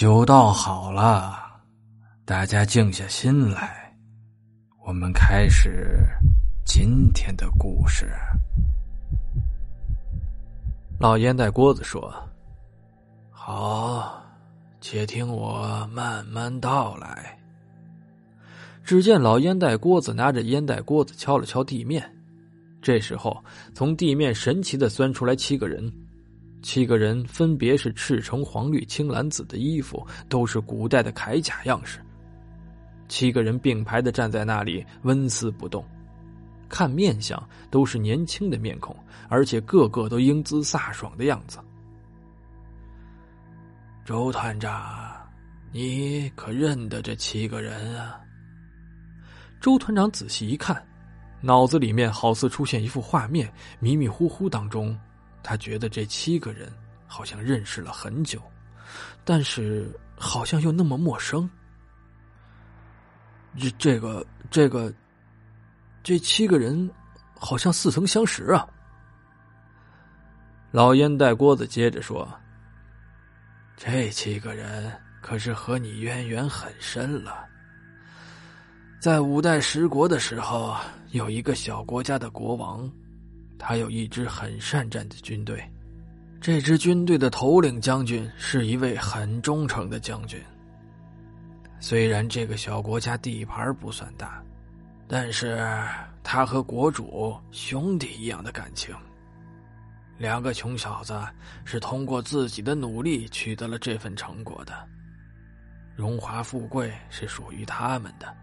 酒倒好了，大家静下心来，我们开始今天的故事。老烟袋锅子说：“好，且听我慢慢道来。”只见老烟袋锅子拿着烟袋锅子敲了敲地面，这时候从地面神奇的钻出来七个人。七个人分别是赤橙黄绿青蓝紫的衣服，都是古代的铠甲样式。七个人并排的站在那里，纹丝不动，看面相都是年轻的面孔，而且个个都英姿飒爽的样子。周团长，你可认得这七个人啊？周团长仔细一看，脑子里面好似出现一幅画面，迷迷糊糊当中。他觉得这七个人好像认识了很久，但是好像又那么陌生。这、这个、这个，这七个人好像似曾相识啊！老烟袋锅子接着说：“这七个人可是和你渊源很深了。在五代十国的时候，有一个小国家的国王。”他有一支很善战的军队，这支军队的头领将军是一位很忠诚的将军。虽然这个小国家地盘不算大，但是他和国主兄弟一样的感情。两个穷小子是通过自己的努力取得了这份成果的，荣华富贵是属于他们的，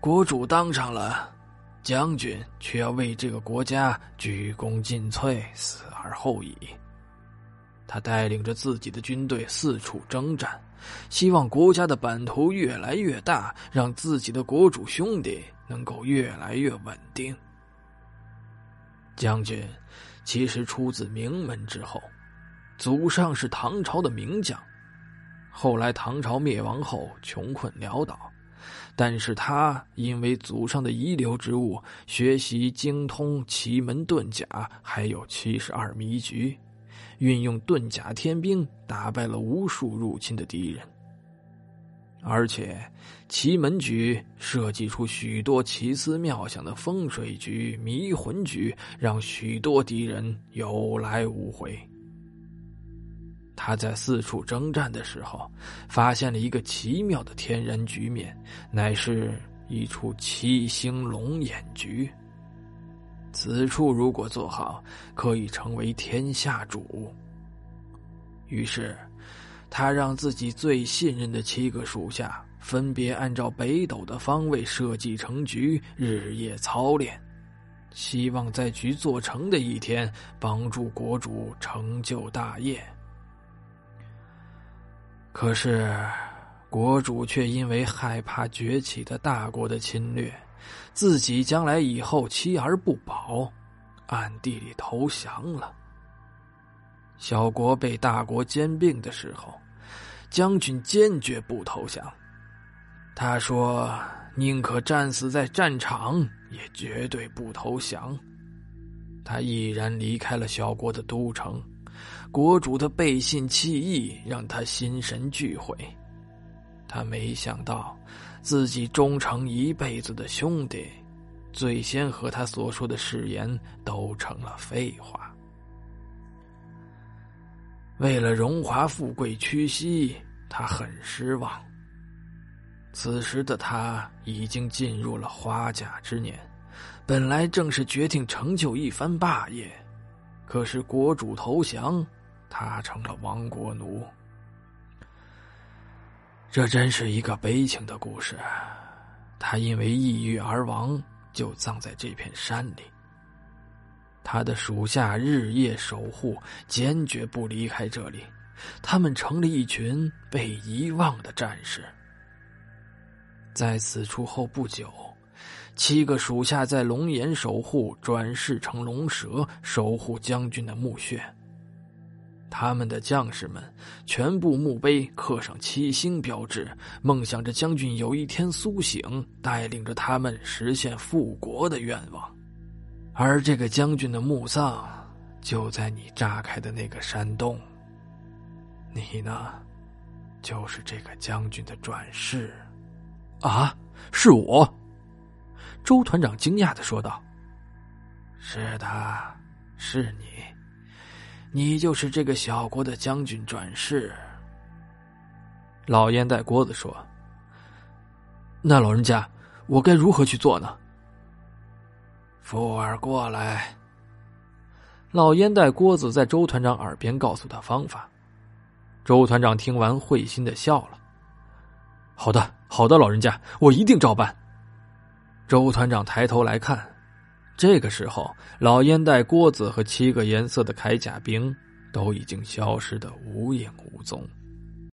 国主当上了。将军却要为这个国家鞠躬尽瘁，死而后已。他带领着自己的军队四处征战，希望国家的版图越来越大，让自己的国主兄弟能够越来越稳定。将军其实出自名门之后，祖上是唐朝的名将，后来唐朝灭亡后穷困潦倒。但是他因为祖上的遗留之物，学习精通奇门遁甲，还有七十二迷局，运用遁甲天兵，打败了无数入侵的敌人。而且奇门局设计出许多奇思妙想的风水局、迷魂局，让许多敌人有来无回。他在四处征战的时候，发现了一个奇妙的天然局面，乃是一处七星龙眼局。此处如果做好，可以成为天下主。于是，他让自己最信任的七个属下，分别按照北斗的方位设计成局，日夜操练，希望在局做成的一天，帮助国主成就大业。可是，国主却因为害怕崛起的大国的侵略，自己将来以后妻儿不保，暗地里投降了。小国被大国兼并的时候，将军坚决不投降。他说：“宁可战死在战场，也绝对不投降。”他毅然离开了小国的都城。国主的背信弃义让他心神俱毁，他没想到自己忠诚一辈子的兄弟，最先和他所说的誓言都成了废话。为了荣华富贵屈膝，他很失望。此时的他已经进入了花甲之年，本来正是决定成就一番霸业，可是国主投降。他成了亡国奴，这真是一个悲情的故事。他因为抑郁而亡，就葬在这片山里。他的属下日夜守护，坚决不离开这里。他们成了一群被遗忘的战士。在此处后不久，七个属下在龙岩守护，转世成龙蛇，守护将军的墓穴。他们的将士们全部墓碑刻上七星标志，梦想着将军有一天苏醒，带领着他们实现复国的愿望。而这个将军的墓葬就在你炸开的那个山洞。你呢，就是这个将军的转世。啊，是我！周团长惊讶的说道：“是的，是你，你就是这个小国的将军转世。”老烟袋锅子说：“那老人家，我该如何去做呢？”富儿过来。老烟袋锅子在周团长耳边告诉他方法。周团长听完，会心的笑了。好的，好的，老人家，我一定照办。周团长抬头来看，这个时候，老烟袋锅子和七个颜色的铠甲兵都已经消失得无影无踪。